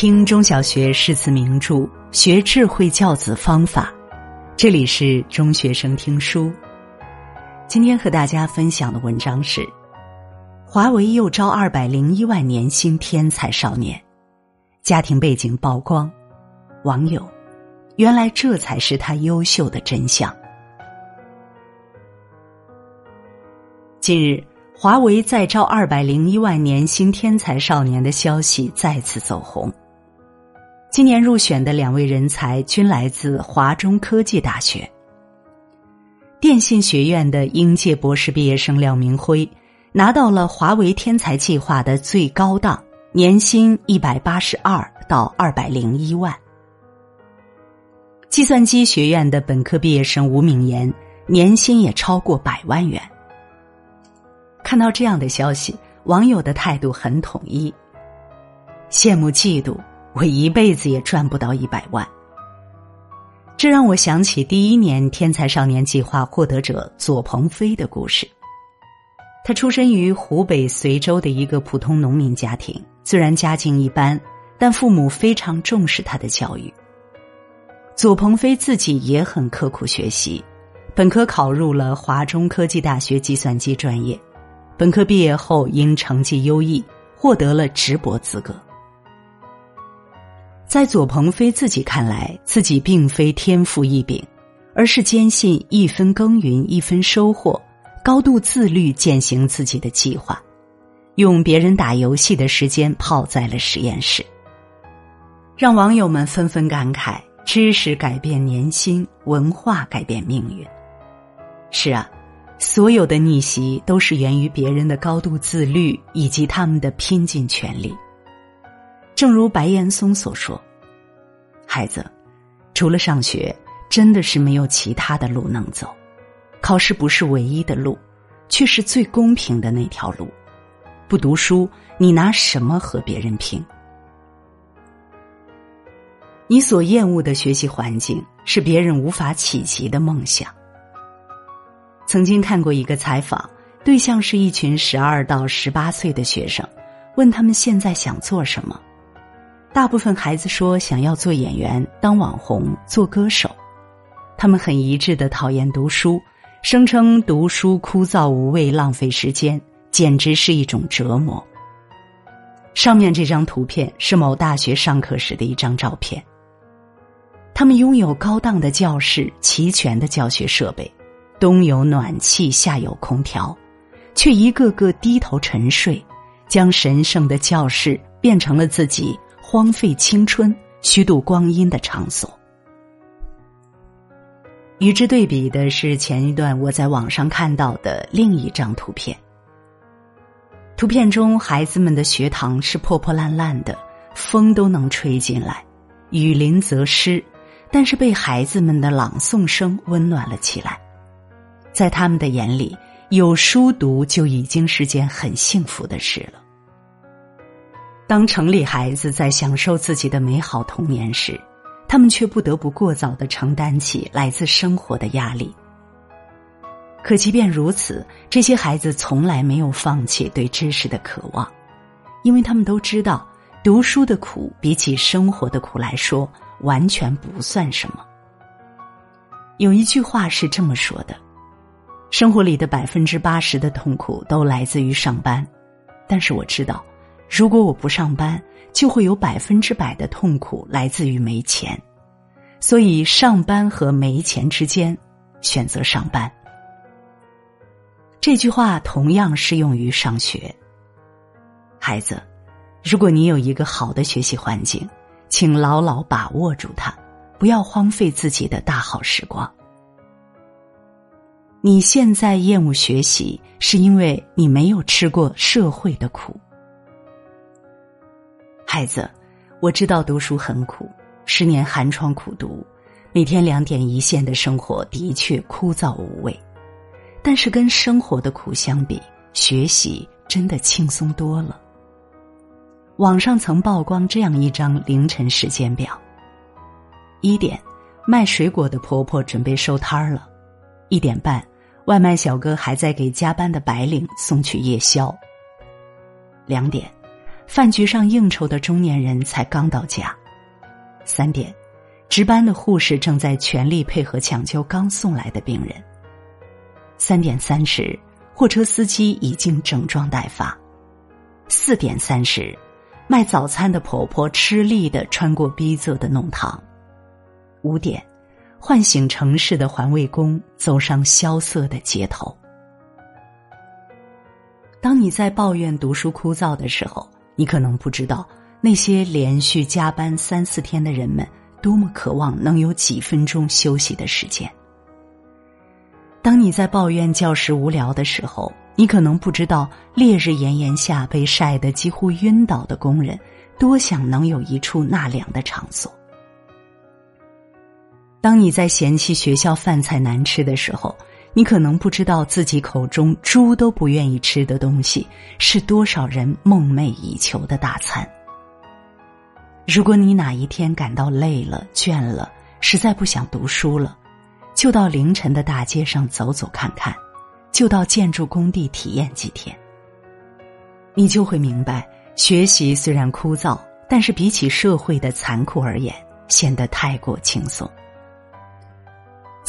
听中小学诗词名著，学智慧教子方法。这里是中学生听书。今天和大家分享的文章是：华为又招二百零一万年薪天才少年，家庭背景曝光。网友，原来这才是他优秀的真相。近日，华为再招二百零一万年薪天才少年的消息再次走红。今年入选的两位人才均来自华中科技大学。电信学院的应届博士毕业生廖明辉，拿到了华为天才计划的最高档，年薪一百八十二到二百零一万。计算机学院的本科毕业生吴敏言，年薪也超过百万元。看到这样的消息，网友的态度很统一：羡慕、嫉妒。我一辈子也赚不到一百万，这让我想起第一年天才少年计划获得者左鹏飞的故事。他出身于湖北随州的一个普通农民家庭，虽然家境一般，但父母非常重视他的教育。左鹏飞自己也很刻苦学习，本科考入了华中科技大学计算机专业，本科毕业后因成绩优异，获得了直博资格。在左鹏飞自己看来，自己并非天赋异禀，而是坚信一分耕耘一分收获，高度自律践行自己的计划，用别人打游戏的时间泡在了实验室，让网友们纷纷感慨：知识改变年薪，文化改变命运。是啊，所有的逆袭都是源于别人的高度自律以及他们的拼尽全力。正如白岩松所说：“孩子，除了上学，真的是没有其他的路能走。考试不是唯一的路，却是最公平的那条路。不读书，你拿什么和别人拼？你所厌恶的学习环境，是别人无法企及的梦想。”曾经看过一个采访，对象是一群十二到十八岁的学生，问他们现在想做什么。大部分孩子说想要做演员、当网红、做歌手，他们很一致的讨厌读书，声称读书枯燥无味、浪费时间，简直是一种折磨。上面这张图片是某大学上课时的一张照片。他们拥有高档的教室、齐全的教学设备，冬有暖气，夏有空调，却一个个低头沉睡，将神圣的教室变成了自己。荒废青春、虚度光阴的场所。与之对比的是，前一段我在网上看到的另一张图片。图片中，孩子们的学堂是破破烂烂的，风都能吹进来，雨淋则湿，但是被孩子们的朗诵声温暖了起来。在他们的眼里，有书读就已经是件很幸福的事了。当城里孩子在享受自己的美好童年时，他们却不得不过早的承担起来自生活的压力。可即便如此，这些孩子从来没有放弃对知识的渴望，因为他们都知道，读书的苦比起生活的苦来说，完全不算什么。有一句话是这么说的：生活里的百分之八十的痛苦都来自于上班，但是我知道。如果我不上班，就会有百分之百的痛苦来自于没钱，所以上班和没钱之间，选择上班。这句话同样适用于上学。孩子，如果你有一个好的学习环境，请牢牢把握住它，不要荒废自己的大好时光。你现在厌恶学习，是因为你没有吃过社会的苦。孩子，我知道读书很苦，十年寒窗苦读，每天两点一线的生活的确枯燥无味，但是跟生活的苦相比，学习真的轻松多了。网上曾曝光这样一张凌晨时间表：一点，卖水果的婆婆准备收摊儿了；一点半，外卖小哥还在给加班的白领送去夜宵；两点。饭局上应酬的中年人才刚到家；三点，值班的护士正在全力配合抢救刚送来的病人；三点三十，货车司机已经整装待发；四点三十，卖早餐的婆婆吃力的穿过逼仄的弄堂；五点。唤醒城市的环卫工走上萧瑟的街头。当你在抱怨读书枯燥的时候，你可能不知道那些连续加班三四天的人们多么渴望能有几分钟休息的时间。当你在抱怨教室无聊的时候，你可能不知道烈日炎炎下被晒得几乎晕倒的工人多想能有一处纳凉的场所。当你在嫌弃学校饭菜难吃的时候，你可能不知道自己口中猪都不愿意吃的东西，是多少人梦寐以求的大餐。如果你哪一天感到累了、倦了，实在不想读书了，就到凌晨的大街上走走看看，就到建筑工地体验几天，你就会明白，学习虽然枯燥，但是比起社会的残酷而言，显得太过轻松。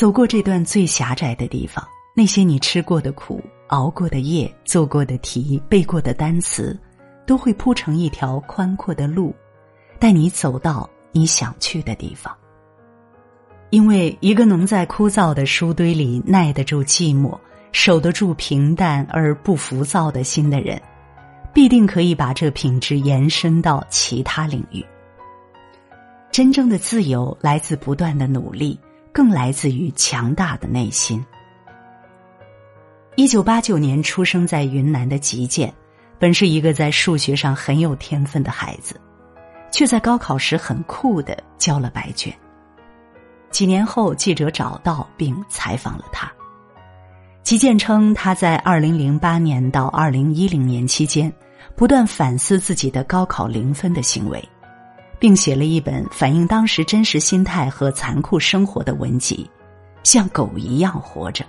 走过这段最狭窄的地方，那些你吃过的苦、熬过的夜、做过的题、背过的单词，都会铺成一条宽阔的路，带你走到你想去的地方。因为一个能在枯燥的书堆里耐得住寂寞、守得住平淡而不浮躁的心的人，必定可以把这品质延伸到其他领域。真正的自由来自不断的努力。更来自于强大的内心。一九八九年出生在云南的吉建，本是一个在数学上很有天分的孩子，却在高考时很酷的交了白卷。几年后，记者找到并采访了他。吉建称，他在二零零八年到二零一零年期间，不断反思自己的高考零分的行为。并写了一本反映当时真实心态和残酷生活的文集，像狗一样活着。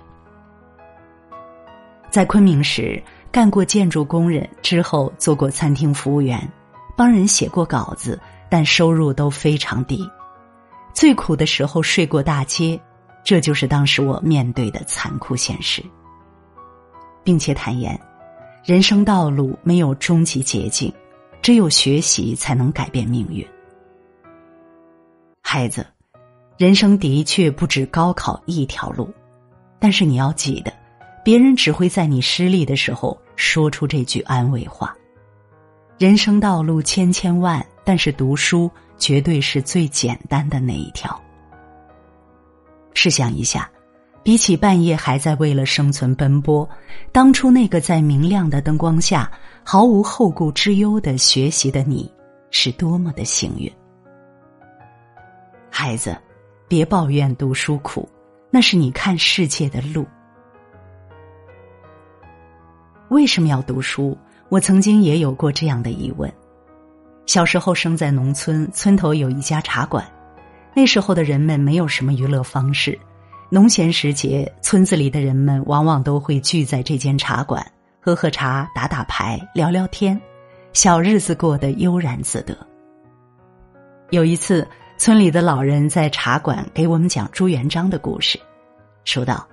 在昆明时干过建筑工人，之后做过餐厅服务员，帮人写过稿子，但收入都非常低。最苦的时候睡过大街，这就是当时我面对的残酷现实。并且坦言，人生道路没有终极捷径，只有学习才能改变命运。孩子，人生的确不止高考一条路，但是你要记得，别人只会在你失利的时候说出这句安慰话。人生道路千千万，但是读书绝对是最简单的那一条。试想一下，比起半夜还在为了生存奔波，当初那个在明亮的灯光下毫无后顾之忧的学习的你，是多么的幸运。孩子，别抱怨读书苦，那是你看世界的路。为什么要读书？我曾经也有过这样的疑问。小时候生在农村，村头有一家茶馆，那时候的人们没有什么娱乐方式，农闲时节，村子里的人们往往都会聚在这间茶馆，喝喝茶，打打牌，聊聊天，小日子过得悠然自得。有一次。村里的老人在茶馆给我们讲朱元璋的故事，说道：“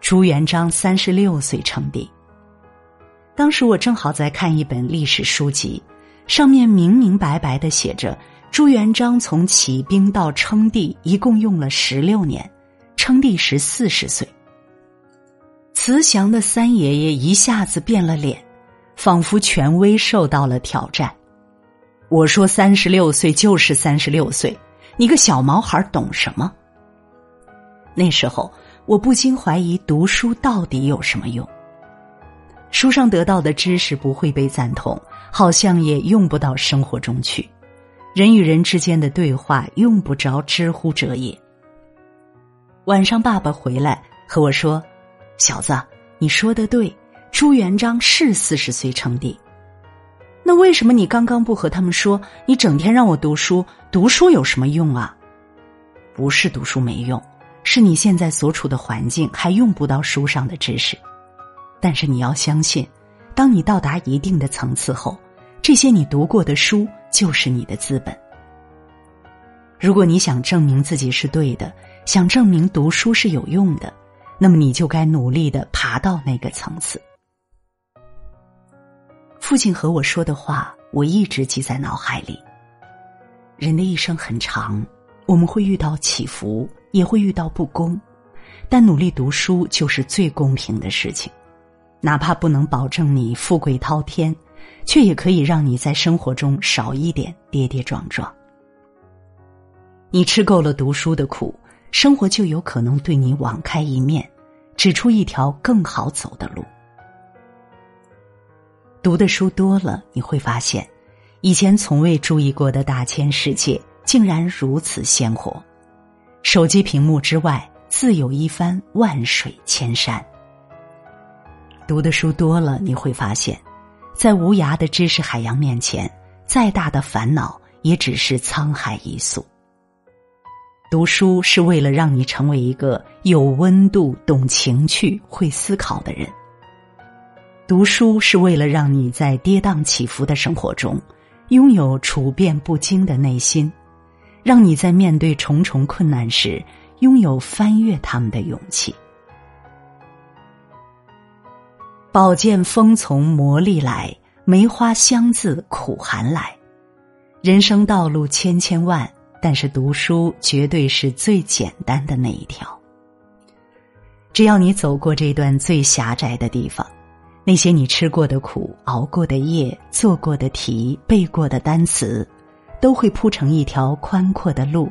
朱元璋三十六岁称帝。当时我正好在看一本历史书籍，上面明明白白的写着，朱元璋从起兵到称帝一共用了十六年，称帝时四十岁。慈祥的三爷爷一下子变了脸，仿佛权威受到了挑战。我说三十六岁就是三十六岁。”你个小毛孩懂什么？那时候我不禁怀疑，读书到底有什么用？书上得到的知识不会被赞同，好像也用不到生活中去。人与人之间的对话用不着知乎者也。晚上爸爸回来和我说：“小子，你说的对，朱元璋是四十岁称帝。”那为什么你刚刚不和他们说？你整天让我读书，读书有什么用啊？不是读书没用，是你现在所处的环境还用不到书上的知识。但是你要相信，当你到达一定的层次后，这些你读过的书就是你的资本。如果你想证明自己是对的，想证明读书是有用的，那么你就该努力的爬到那个层次。父亲和我说的话，我一直记在脑海里。人的一生很长，我们会遇到起伏，也会遇到不公，但努力读书就是最公平的事情。哪怕不能保证你富贵滔天，却也可以让你在生活中少一点跌跌撞撞。你吃够了读书的苦，生活就有可能对你网开一面，指出一条更好走的路。读的书多了，你会发现，以前从未注意过的大千世界竟然如此鲜活。手机屏幕之外，自有一番万水千山。读的书多了，你会发现，在无涯的知识海洋面前，再大的烦恼也只是沧海一粟。读书是为了让你成为一个有温度、懂情趣、会思考的人。读书是为了让你在跌宕起伏的生活中，拥有处变不惊的内心，让你在面对重重困难时，拥有翻越他们的勇气。宝剑锋从磨砺来，梅花香自苦寒来。人生道路千千万。但是读书绝对是最简单的那一条。只要你走过这段最狭窄的地方，那些你吃过的苦、熬过的夜、做过的题、背过的单词，都会铺成一条宽阔的路，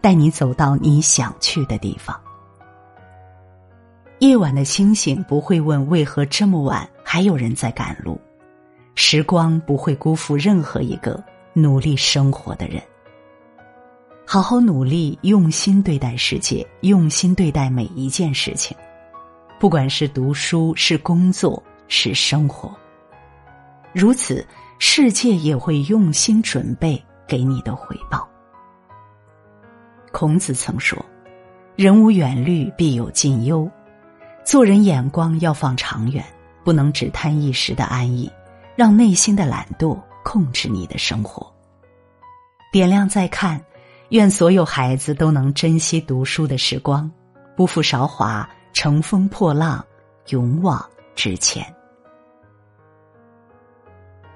带你走到你想去的地方。夜晚的星星不会问为何这么晚还有人在赶路，时光不会辜负任何一个努力生活的人。好好努力，用心对待世界，用心对待每一件事情，不管是读书、是工作、是生活。如此，世界也会用心准备给你的回报。孔子曾说：“人无远虑，必有近忧。”做人眼光要放长远，不能只贪一时的安逸，让内心的懒惰控制你的生活。点亮再看。愿所有孩子都能珍惜读书的时光，不负韶华，乘风破浪，勇往直前。